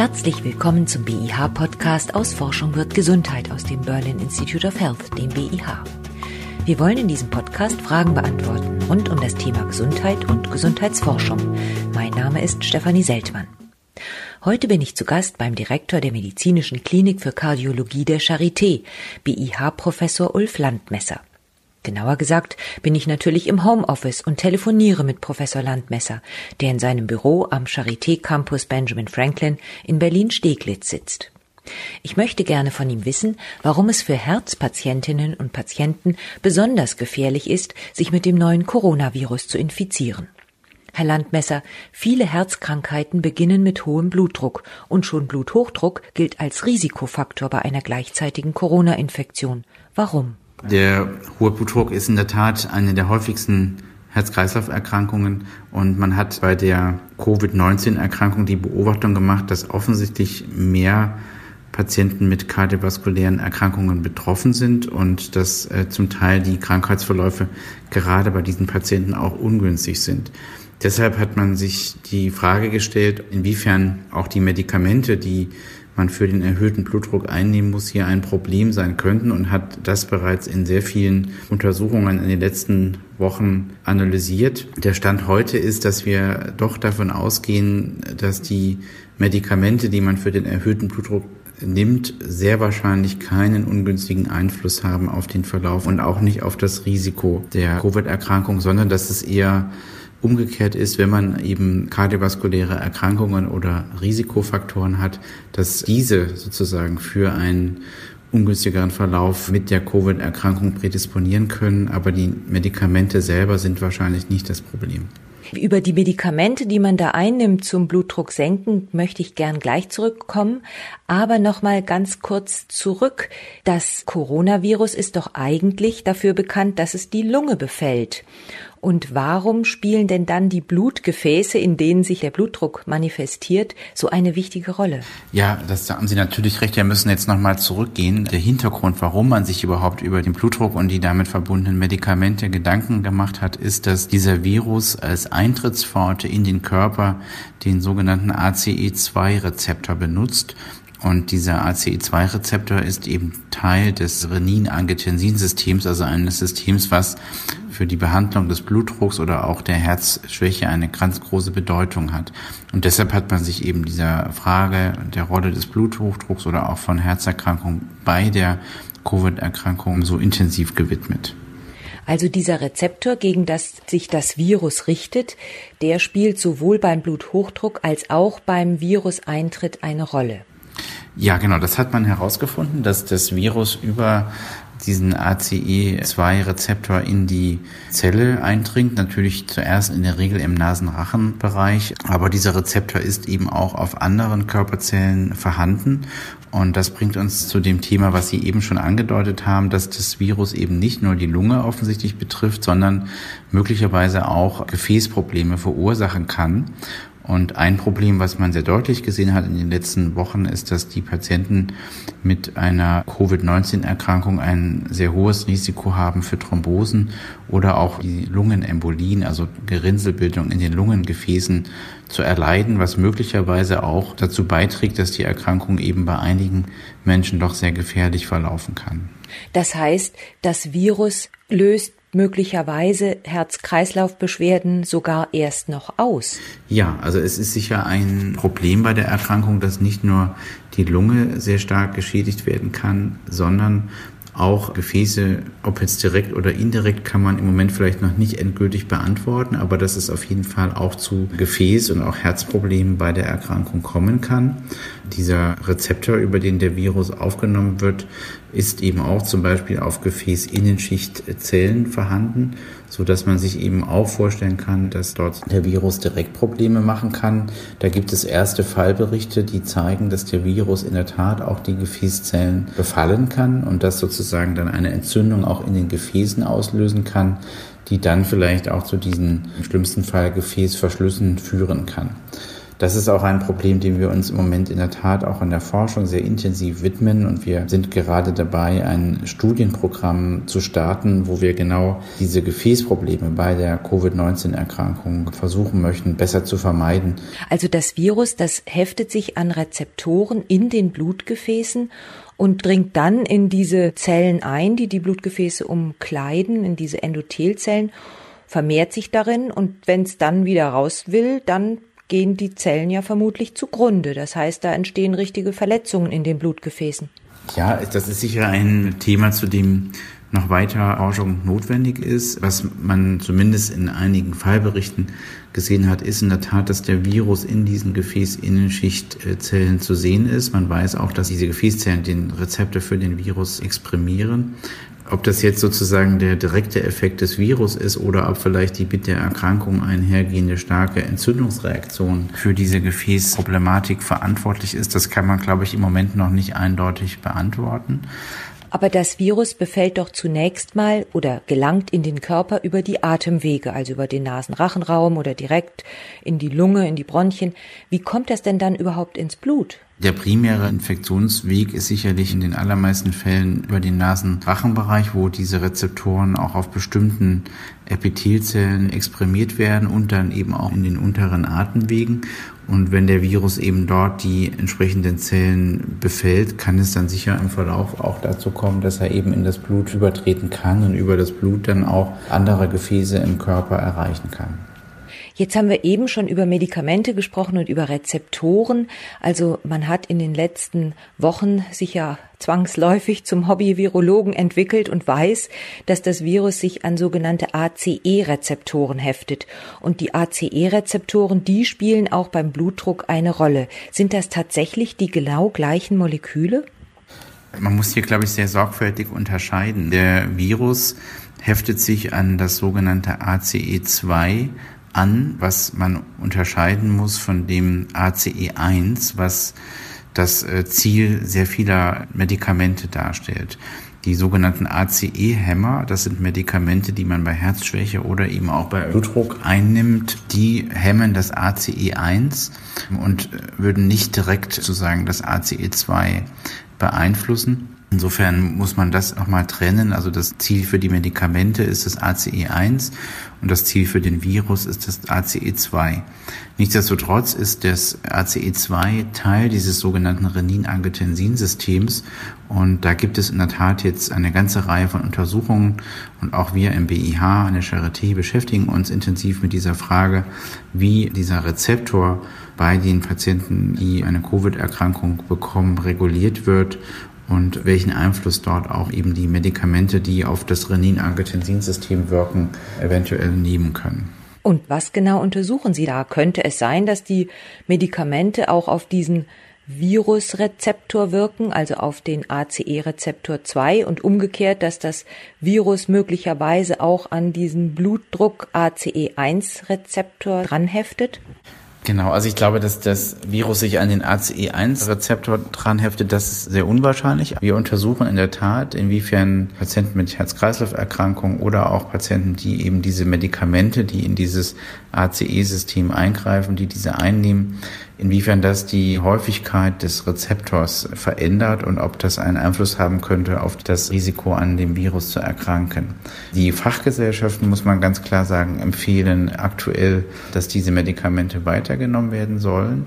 Herzlich willkommen zum BIH-Podcast aus Forschung wird Gesundheit aus dem Berlin Institute of Health, dem BIH. Wir wollen in diesem Podcast Fragen beantworten rund um das Thema Gesundheit und Gesundheitsforschung. Mein Name ist Stefanie Seltmann. Heute bin ich zu Gast beim Direktor der Medizinischen Klinik für Kardiologie der Charité, BIH-Professor Ulf Landmesser. Genauer gesagt bin ich natürlich im Homeoffice und telefoniere mit Professor Landmesser, der in seinem Büro am Charité Campus Benjamin Franklin in Berlin-Steglitz sitzt. Ich möchte gerne von ihm wissen, warum es für Herzpatientinnen und Patienten besonders gefährlich ist, sich mit dem neuen Coronavirus zu infizieren. Herr Landmesser, viele Herzkrankheiten beginnen mit hohem Blutdruck und schon Bluthochdruck gilt als Risikofaktor bei einer gleichzeitigen Corona-Infektion. Warum? Der hohe Blutdruck ist in der Tat eine der häufigsten Herz-Kreislauf-Erkrankungen und man hat bei der Covid-19-Erkrankung die Beobachtung gemacht, dass offensichtlich mehr Patienten mit kardiovaskulären Erkrankungen betroffen sind und dass äh, zum Teil die Krankheitsverläufe gerade bei diesen Patienten auch ungünstig sind. Deshalb hat man sich die Frage gestellt, inwiefern auch die Medikamente, die man für den erhöhten Blutdruck einnehmen muss, hier ein Problem sein könnten und hat das bereits in sehr vielen Untersuchungen in den letzten Wochen analysiert. Der Stand heute ist, dass wir doch davon ausgehen, dass die Medikamente, die man für den erhöhten Blutdruck nimmt, sehr wahrscheinlich keinen ungünstigen Einfluss haben auf den Verlauf und auch nicht auf das Risiko der Covid-Erkrankung, sondern dass es eher Umgekehrt ist, wenn man eben kardiovaskuläre Erkrankungen oder Risikofaktoren hat, dass diese sozusagen für einen ungünstigeren Verlauf mit der Covid-Erkrankung prädisponieren können, aber die Medikamente selber sind wahrscheinlich nicht das Problem. Über die Medikamente, die man da einnimmt zum Blutdruck senken, möchte ich gern gleich zurückkommen. Aber noch mal ganz kurz zurück. Das Coronavirus ist doch eigentlich dafür bekannt, dass es die Lunge befällt. Und warum spielen denn dann die Blutgefäße, in denen sich der Blutdruck manifestiert, so eine wichtige Rolle? Ja, das haben Sie natürlich recht. Wir müssen jetzt nochmal zurückgehen. Der Hintergrund, warum man sich überhaupt über den Blutdruck und die damit verbundenen Medikamente Gedanken gemacht hat, ist, dass dieser Virus als Eintrittspforte in den Körper den sogenannten ACE2-Rezeptor benutzt. Und dieser ACE2-Rezeptor ist eben Teil des Renin-Angiotensin-Systems, also eines Systems, was für die Behandlung des Blutdrucks oder auch der Herzschwäche eine ganz große Bedeutung hat. Und deshalb hat man sich eben dieser Frage der Rolle des Bluthochdrucks oder auch von Herzerkrankungen bei der Covid-Erkrankung so intensiv gewidmet. Also dieser Rezeptor, gegen das sich das Virus richtet, der spielt sowohl beim Bluthochdruck als auch beim Viruseintritt eine Rolle. Ja, genau, das hat man herausgefunden, dass das Virus über diesen ACE2-Rezeptor in die Zelle eindringt. Natürlich zuerst in der Regel im Nasenrachenbereich, aber dieser Rezeptor ist eben auch auf anderen Körperzellen vorhanden. Und das bringt uns zu dem Thema, was Sie eben schon angedeutet haben, dass das Virus eben nicht nur die Lunge offensichtlich betrifft, sondern möglicherweise auch Gefäßprobleme verursachen kann. Und ein Problem, was man sehr deutlich gesehen hat in den letzten Wochen, ist, dass die Patienten mit einer Covid-19-Erkrankung ein sehr hohes Risiko haben für Thrombosen oder auch die Lungenembolien, also Gerinnselbildung in den Lungengefäßen zu erleiden, was möglicherweise auch dazu beiträgt, dass die Erkrankung eben bei einigen Menschen doch sehr gefährlich verlaufen kann. Das heißt, das Virus löst möglicherweise Herz-Kreislauf-Beschwerden sogar erst noch aus? Ja, also es ist sicher ein Problem bei der Erkrankung, dass nicht nur die Lunge sehr stark geschädigt werden kann, sondern auch Gefäße, ob jetzt direkt oder indirekt, kann man im Moment vielleicht noch nicht endgültig beantworten, aber dass es auf jeden Fall auch zu Gefäß- und auch Herzproblemen bei der Erkrankung kommen kann. Dieser Rezeptor, über den der Virus aufgenommen wird, ist eben auch zum Beispiel auf Gefäßinnenschichtzellen vorhanden, so dass man sich eben auch vorstellen kann, dass dort der Virus direkt Probleme machen kann. Da gibt es erste Fallberichte, die zeigen, dass der Virus in der Tat auch die Gefäßzellen befallen kann und das sozusagen dann eine Entzündung auch in den Gefäßen auslösen kann, die dann vielleicht auch zu diesen im schlimmsten Fall Gefäßverschlüssen führen kann. Das ist auch ein Problem, dem wir uns im Moment in der Tat auch in der Forschung sehr intensiv widmen. Und wir sind gerade dabei, ein Studienprogramm zu starten, wo wir genau diese Gefäßprobleme bei der Covid-19-Erkrankung versuchen möchten, besser zu vermeiden. Also das Virus, das heftet sich an Rezeptoren in den Blutgefäßen und dringt dann in diese Zellen ein, die die Blutgefäße umkleiden, in diese Endothelzellen, vermehrt sich darin und wenn es dann wieder raus will, dann gehen die Zellen ja vermutlich zugrunde. Das heißt, da entstehen richtige Verletzungen in den Blutgefäßen. Ja, das ist sicher ein Thema, zu dem noch weiter Forschung notwendig ist. Was man zumindest in einigen Fallberichten gesehen hat, ist in der Tat, dass der Virus in diesen Gefäßinnenschichtzellen zu sehen ist. Man weiß auch, dass diese Gefäßzellen den Rezeptor für den Virus exprimieren. Ob das jetzt sozusagen der direkte Effekt des Virus ist oder ob vielleicht die mit der Erkrankung einhergehende starke Entzündungsreaktion für diese Gefäßproblematik verantwortlich ist, das kann man, glaube ich, im Moment noch nicht eindeutig beantworten. Aber das Virus befällt doch zunächst mal oder gelangt in den Körper über die Atemwege, also über den Nasenrachenraum oder direkt in die Lunge, in die Bronchien. Wie kommt das denn dann überhaupt ins Blut? Der primäre Infektionsweg ist sicherlich in den allermeisten Fällen über den Nasenrachenbereich, wo diese Rezeptoren auch auf bestimmten Epithelzellen exprimiert werden und dann eben auch in den unteren Atemwegen. Und wenn der Virus eben dort die entsprechenden Zellen befällt, kann es dann sicher im Verlauf auch dazu kommen, dass er eben in das Blut übertreten kann und über das Blut dann auch andere Gefäße im Körper erreichen kann. Jetzt haben wir eben schon über Medikamente gesprochen und über Rezeptoren. Also man hat in den letzten Wochen sich ja zwangsläufig zum Hobby-Virologen entwickelt und weiß, dass das Virus sich an sogenannte ACE-Rezeptoren heftet. Und die ACE-Rezeptoren, die spielen auch beim Blutdruck eine Rolle. Sind das tatsächlich die genau gleichen Moleküle? Man muss hier, glaube ich, sehr sorgfältig unterscheiden. Der Virus heftet sich an das sogenannte ACE2 an, was man unterscheiden muss von dem ACE1, was das äh, Ziel sehr vieler Medikamente darstellt. Die sogenannten ACE-Hämmer, das sind Medikamente, die man bei Herzschwäche oder eben auch bei Blutdruck einnimmt, die hemmen das ACE1 und würden nicht direkt sozusagen das ACE2 beeinflussen. Insofern muss man das nochmal trennen. Also das Ziel für die Medikamente ist das ACE1 und das Ziel für den Virus ist das ACE2. Nichtsdestotrotz ist das ACE2 Teil dieses sogenannten Renin-Angiotensin-Systems und da gibt es in der Tat jetzt eine ganze Reihe von Untersuchungen und auch wir im BIH an der Charité beschäftigen uns intensiv mit dieser Frage, wie dieser Rezeptor bei den Patienten, die eine Covid-Erkrankung bekommen, reguliert wird und welchen Einfluss dort auch eben die Medikamente, die auf das Renin-Angiotensin-System wirken, eventuell nehmen können. Und was genau untersuchen Sie da? Könnte es sein, dass die Medikamente auch auf diesen Virusrezeptor wirken, also auf den ACE-Rezeptor 2 und umgekehrt, dass das Virus möglicherweise auch an diesen Blutdruck ACE1-Rezeptor dranheftet? Genau, also ich glaube, dass das Virus sich an den ACE1-Rezeptor dran heftet, das ist sehr unwahrscheinlich. Wir untersuchen in der Tat, inwiefern Patienten mit Herz-Kreislauf-Erkrankungen oder auch Patienten, die eben diese Medikamente, die in dieses ACE-System eingreifen, die diese einnehmen, inwiefern das die Häufigkeit des Rezeptors verändert und ob das einen Einfluss haben könnte auf das Risiko, an dem Virus zu erkranken. Die Fachgesellschaften, muss man ganz klar sagen, empfehlen aktuell, dass diese Medikamente weitergenommen werden sollen.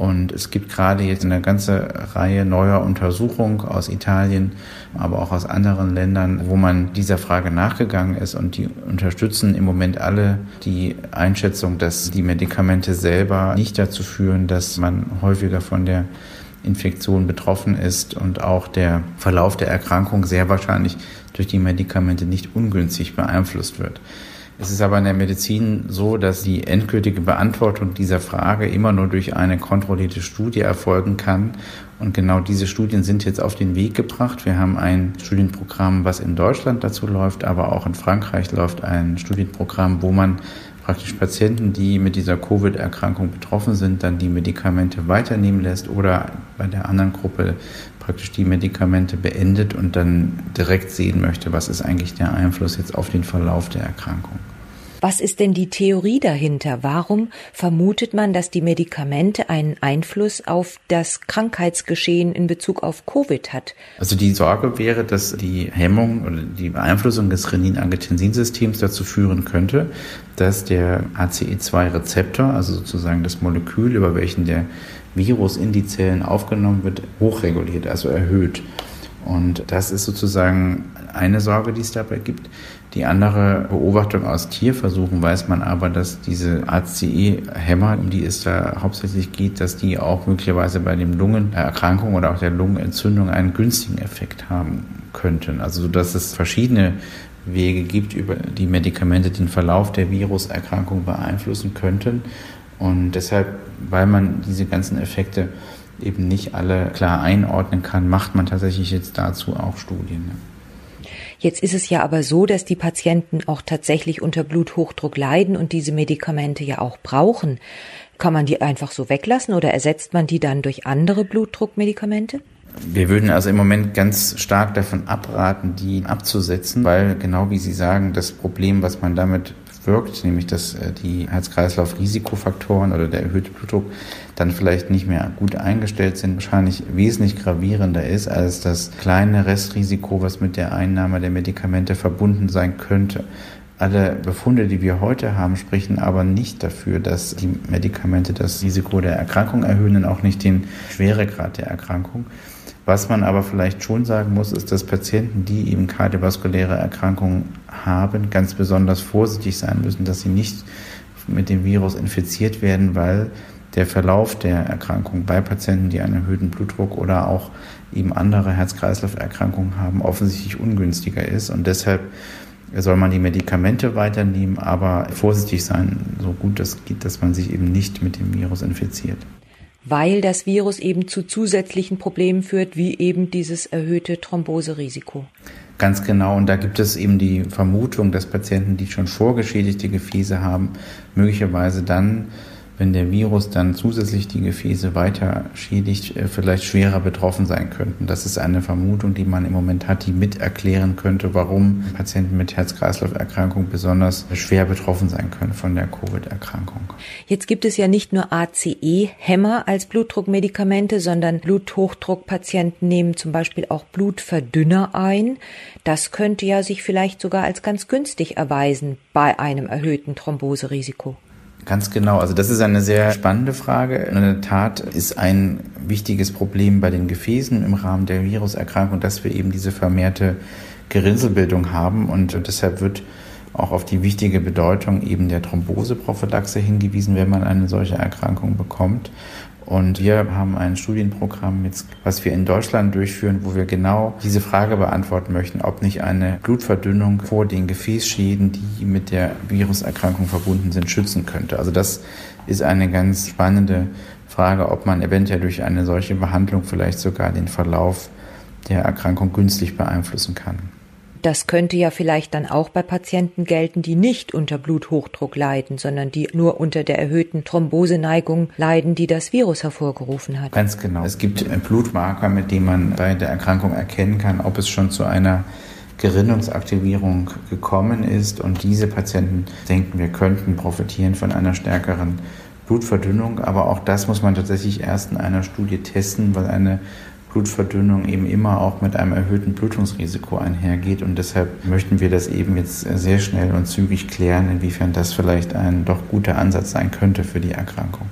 Und es gibt gerade jetzt eine ganze Reihe neuer Untersuchungen aus Italien, aber auch aus anderen Ländern, wo man dieser Frage nachgegangen ist und die unterstützen im Moment alle die Einschätzung, dass die Medikamente selber nicht dazu führen, dass man häufiger von der Infektion betroffen ist und auch der Verlauf der Erkrankung sehr wahrscheinlich durch die Medikamente nicht ungünstig beeinflusst wird. Es ist aber in der Medizin so, dass die endgültige Beantwortung dieser Frage immer nur durch eine kontrollierte Studie erfolgen kann. Und genau diese Studien sind jetzt auf den Weg gebracht. Wir haben ein Studienprogramm, was in Deutschland dazu läuft, aber auch in Frankreich läuft ein Studienprogramm, wo man praktisch Patienten, die mit dieser Covid-Erkrankung betroffen sind, dann die Medikamente weiternehmen lässt oder bei der anderen Gruppe praktisch die Medikamente beendet und dann direkt sehen möchte, was ist eigentlich der Einfluss jetzt auf den Verlauf der Erkrankung. Was ist denn die Theorie dahinter? Warum vermutet man, dass die Medikamente einen Einfluss auf das Krankheitsgeschehen in Bezug auf Covid hat? Also die Sorge wäre, dass die Hemmung oder die Beeinflussung des Renin-Angiotensin-Systems dazu führen könnte, dass der ACE2-Rezeptor, also sozusagen das Molekül, über welchen der Virus in die Zellen aufgenommen wird, hochreguliert, also erhöht. Und das ist sozusagen eine Sorge, die es dabei gibt. Die andere Beobachtung aus Tierversuchen weiß man aber, dass diese ACE-Hämmer, um die es da hauptsächlich geht, dass die auch möglicherweise bei den Lungenerkrankungen oder auch der Lungenentzündung einen günstigen Effekt haben könnten. Also dass es verschiedene Wege gibt, über die Medikamente den Verlauf der Viruserkrankung beeinflussen könnten. Und deshalb, weil man diese ganzen Effekte eben nicht alle klar einordnen kann, macht man tatsächlich jetzt dazu auch Studien. Jetzt ist es ja aber so, dass die Patienten auch tatsächlich unter Bluthochdruck leiden und diese Medikamente ja auch brauchen. Kann man die einfach so weglassen oder ersetzt man die dann durch andere Blutdruckmedikamente? Wir würden also im Moment ganz stark davon abraten, die abzusetzen, weil genau wie Sie sagen, das Problem, was man damit wirkt, nämlich dass äh, die Herz-Kreislauf-Risikofaktoren oder der erhöhte Blutdruck dann vielleicht nicht mehr gut eingestellt sind, wahrscheinlich wesentlich gravierender ist als das kleine Restrisiko, was mit der Einnahme der Medikamente verbunden sein könnte. Alle Befunde, die wir heute haben, sprechen aber nicht dafür, dass die Medikamente das Risiko der Erkrankung erhöhen und auch nicht den Schweregrad der Erkrankung. Was man aber vielleicht schon sagen muss, ist, dass Patienten, die eben kardiovaskuläre Erkrankungen haben, ganz besonders vorsichtig sein müssen, dass sie nicht mit dem Virus infiziert werden, weil der Verlauf der Erkrankung bei Patienten, die einen erhöhten Blutdruck oder auch eben andere Herz-Kreislauf-Erkrankungen haben, offensichtlich ungünstiger ist. Und deshalb soll man die Medikamente weiternehmen, aber vorsichtig sein, so gut es geht, dass man sich eben nicht mit dem Virus infiziert weil das Virus eben zu zusätzlichen Problemen führt, wie eben dieses erhöhte Thromboserisiko. Ganz genau. Und da gibt es eben die Vermutung, dass Patienten, die schon vorgeschädigte Gefäße haben, möglicherweise dann wenn der Virus dann zusätzlich die Gefäße weiter schädigt, äh, vielleicht schwerer betroffen sein könnten. Das ist eine Vermutung, die man im Moment hat, die mit erklären könnte, warum Patienten mit Herz-Kreislauf-Erkrankung besonders schwer betroffen sein können von der Covid-Erkrankung. Jetzt gibt es ja nicht nur ACE-Hämmer als Blutdruckmedikamente, sondern Bluthochdruckpatienten nehmen zum Beispiel auch Blutverdünner ein. Das könnte ja sich vielleicht sogar als ganz günstig erweisen bei einem erhöhten Thromboserisiko. Ganz genau. Also das ist eine sehr spannende Frage. In der Tat ist ein wichtiges Problem bei den Gefäßen im Rahmen der Viruserkrankung, dass wir eben diese vermehrte Gerinnselbildung haben und deshalb wird auch auf die wichtige Bedeutung eben der Thromboseprophylaxe hingewiesen, wenn man eine solche Erkrankung bekommt. Und wir haben ein Studienprogramm, jetzt, was wir in Deutschland durchführen, wo wir genau diese Frage beantworten möchten, ob nicht eine Blutverdünnung vor den Gefäßschäden, die mit der Viruserkrankung verbunden sind, schützen könnte. Also das ist eine ganz spannende Frage, ob man eventuell durch eine solche Behandlung vielleicht sogar den Verlauf der Erkrankung günstig beeinflussen kann. Das könnte ja vielleicht dann auch bei Patienten gelten, die nicht unter Bluthochdruck leiden, sondern die nur unter der erhöhten Thromboseneigung leiden, die das Virus hervorgerufen hat. Ganz genau. Es gibt Blutmarker, mit denen man bei der Erkrankung erkennen kann, ob es schon zu einer Gerinnungsaktivierung gekommen ist. Und diese Patienten denken wir könnten profitieren von einer stärkeren Blutverdünnung. Aber auch das muss man tatsächlich erst in einer Studie testen, weil eine Blutverdünnung eben immer auch mit einem erhöhten Blutungsrisiko einhergeht. Und deshalb möchten wir das eben jetzt sehr schnell und zügig klären, inwiefern das vielleicht ein doch guter Ansatz sein könnte für die Erkrankung.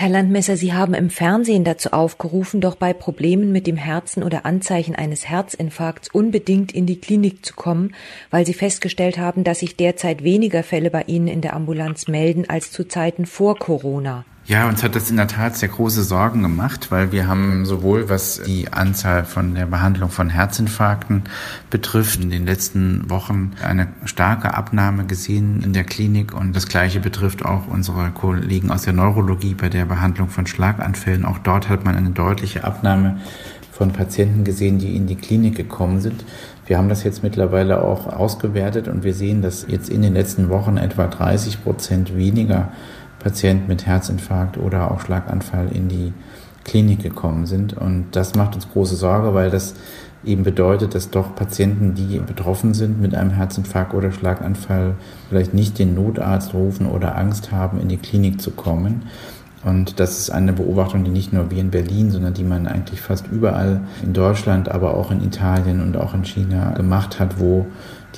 Herr Landmesser, Sie haben im Fernsehen dazu aufgerufen, doch bei Problemen mit dem Herzen oder Anzeichen eines Herzinfarkts unbedingt in die Klinik zu kommen, weil Sie festgestellt haben, dass sich derzeit weniger Fälle bei Ihnen in der Ambulanz melden als zu Zeiten vor Corona. Ja, uns hat das in der Tat sehr große Sorgen gemacht, weil wir haben sowohl was die Anzahl von der Behandlung von Herzinfarkten betrifft, in den letzten Wochen eine starke Abnahme gesehen in der Klinik und das gleiche betrifft auch unsere Kollegen aus der Neurologie bei der Behandlung von Schlaganfällen. Auch dort hat man eine deutliche Abnahme von Patienten gesehen, die in die Klinik gekommen sind. Wir haben das jetzt mittlerweile auch ausgewertet und wir sehen, dass jetzt in den letzten Wochen etwa 30 Prozent weniger Patienten mit Herzinfarkt oder auch Schlaganfall in die Klinik gekommen sind. Und das macht uns große Sorge, weil das eben bedeutet, dass doch Patienten, die betroffen sind mit einem Herzinfarkt oder Schlaganfall, vielleicht nicht den Notarzt rufen oder Angst haben, in die Klinik zu kommen. Und das ist eine Beobachtung, die nicht nur wir in Berlin, sondern die man eigentlich fast überall in Deutschland, aber auch in Italien und auch in China gemacht hat, wo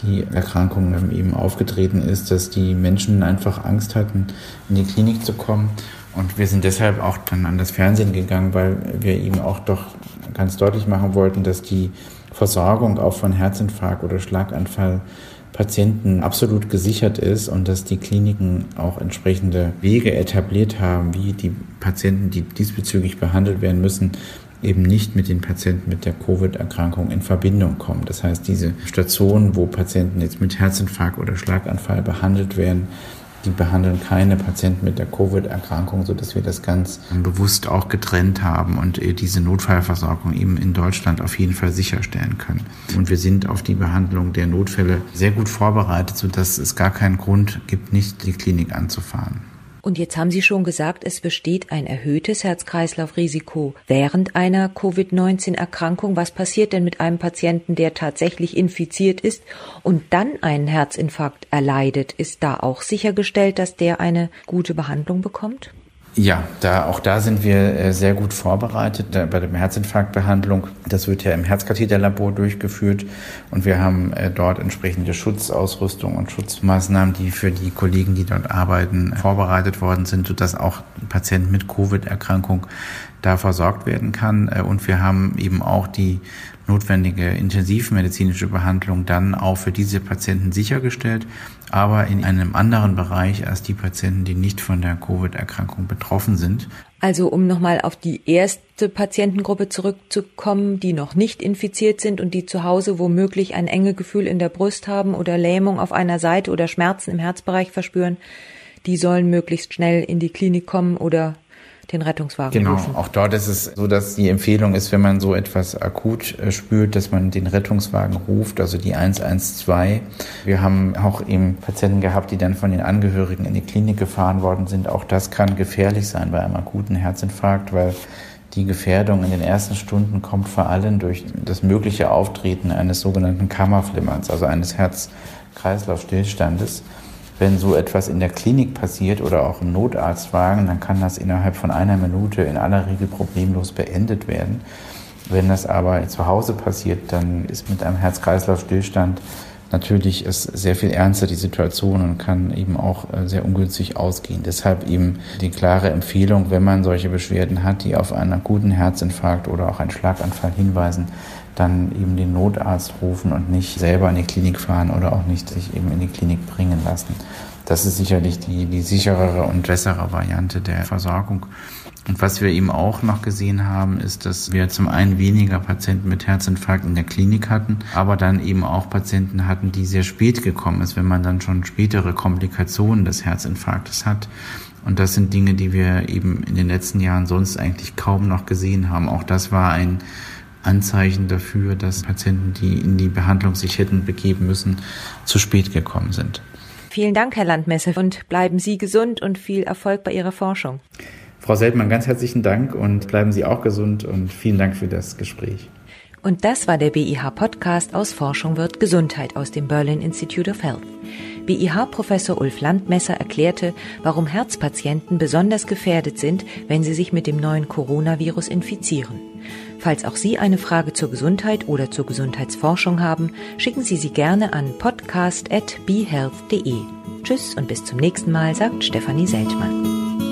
die Erkrankung eben aufgetreten ist, dass die Menschen einfach Angst hatten, in die Klinik zu kommen. Und wir sind deshalb auch dann an das Fernsehen gegangen, weil wir eben auch doch ganz deutlich machen wollten, dass die Versorgung auch von Herzinfarkt oder Schlaganfall Patienten absolut gesichert ist und dass die Kliniken auch entsprechende Wege etabliert haben, wie die Patienten, die diesbezüglich behandelt werden müssen, eben nicht mit den Patienten mit der Covid-Erkrankung in Verbindung kommen. Das heißt, diese Stationen, wo Patienten jetzt mit Herzinfarkt oder Schlaganfall behandelt werden, die behandeln keine Patienten mit der Covid-Erkrankung, so dass wir das ganz bewusst auch getrennt haben und äh, diese Notfallversorgung eben in Deutschland auf jeden Fall sicherstellen können. Und wir sind auf die Behandlung der Notfälle sehr gut vorbereitet, so dass es gar keinen Grund gibt, nicht die Klinik anzufahren. Und jetzt haben Sie schon gesagt, es besteht ein erhöhtes Herz-Kreislauf-Risiko während einer Covid-19-Erkrankung. Was passiert denn mit einem Patienten, der tatsächlich infiziert ist und dann einen Herzinfarkt erleidet? Ist da auch sichergestellt, dass der eine gute Behandlung bekommt? Ja, da, auch da sind wir äh, sehr gut vorbereitet bei der Herzinfarktbehandlung. Das wird ja im Herzkatheterlabor durchgeführt und wir haben äh, dort entsprechende Schutzausrüstung und Schutzmaßnahmen, die für die Kollegen, die dort arbeiten, vorbereitet worden sind, sodass auch Patienten mit Covid-Erkrankung da versorgt werden kann. Äh, und wir haben eben auch die notwendige intensivmedizinische Behandlung dann auch für diese Patienten sichergestellt, aber in einem anderen Bereich als die Patienten, die nicht von der Covid-Erkrankung betroffen sind. Also um nochmal auf die erste Patientengruppe zurückzukommen, die noch nicht infiziert sind und die zu Hause womöglich ein enge Gefühl in der Brust haben oder Lähmung auf einer Seite oder Schmerzen im Herzbereich verspüren, die sollen möglichst schnell in die Klinik kommen oder den Rettungswagen genau. rufen. Auch dort ist es so, dass die Empfehlung ist, wenn man so etwas akut äh, spürt, dass man den Rettungswagen ruft, also die 112. Wir haben auch eben Patienten gehabt, die dann von den Angehörigen in die Klinik gefahren worden sind. Auch das kann gefährlich sein bei einem akuten Herzinfarkt, weil die Gefährdung in den ersten Stunden kommt vor allem durch das mögliche Auftreten eines sogenannten Kammerflimmerns, also eines Herz-Kreislauf-Stillstandes. Wenn so etwas in der Klinik passiert oder auch im Notarztwagen, dann kann das innerhalb von einer Minute in aller Regel problemlos beendet werden. Wenn das aber zu Hause passiert, dann ist mit einem Herz-Kreislauf-Stillstand natürlich es sehr viel ernster die Situation und kann eben auch äh, sehr ungünstig ausgehen. Deshalb eben die klare Empfehlung, wenn man solche Beschwerden hat, die auf einen akuten Herzinfarkt oder auch einen Schlaganfall hinweisen, dann eben den Notarzt rufen und nicht selber in die Klinik fahren oder auch nicht sich eben in die Klinik bringen lassen. Das ist sicherlich die, die sicherere und bessere Variante der Versorgung. Und was wir eben auch noch gesehen haben, ist, dass wir zum einen weniger Patienten mit Herzinfarkt in der Klinik hatten, aber dann eben auch Patienten hatten, die sehr spät gekommen ist, wenn man dann schon spätere Komplikationen des Herzinfarktes hat. Und das sind Dinge, die wir eben in den letzten Jahren sonst eigentlich kaum noch gesehen haben. Auch das war ein Anzeichen dafür, dass Patienten, die in die Behandlung sich hätten begeben müssen, zu spät gekommen sind. Vielen Dank, Herr Landmesser, und bleiben Sie gesund und viel Erfolg bei Ihrer Forschung. Frau Seltmann, ganz herzlichen Dank und bleiben Sie auch gesund und vielen Dank für das Gespräch. Und das war der BIH Podcast aus Forschung wird Gesundheit aus dem Berlin Institute of Health. BIH-Professor Ulf Landmesser erklärte, warum Herzpatienten besonders gefährdet sind, wenn sie sich mit dem neuen Coronavirus infizieren. Falls auch Sie eine Frage zur Gesundheit oder zur Gesundheitsforschung haben, schicken Sie sie gerne an podcast.behealth.de. Tschüss und bis zum nächsten Mal, sagt Stefanie Seltmann.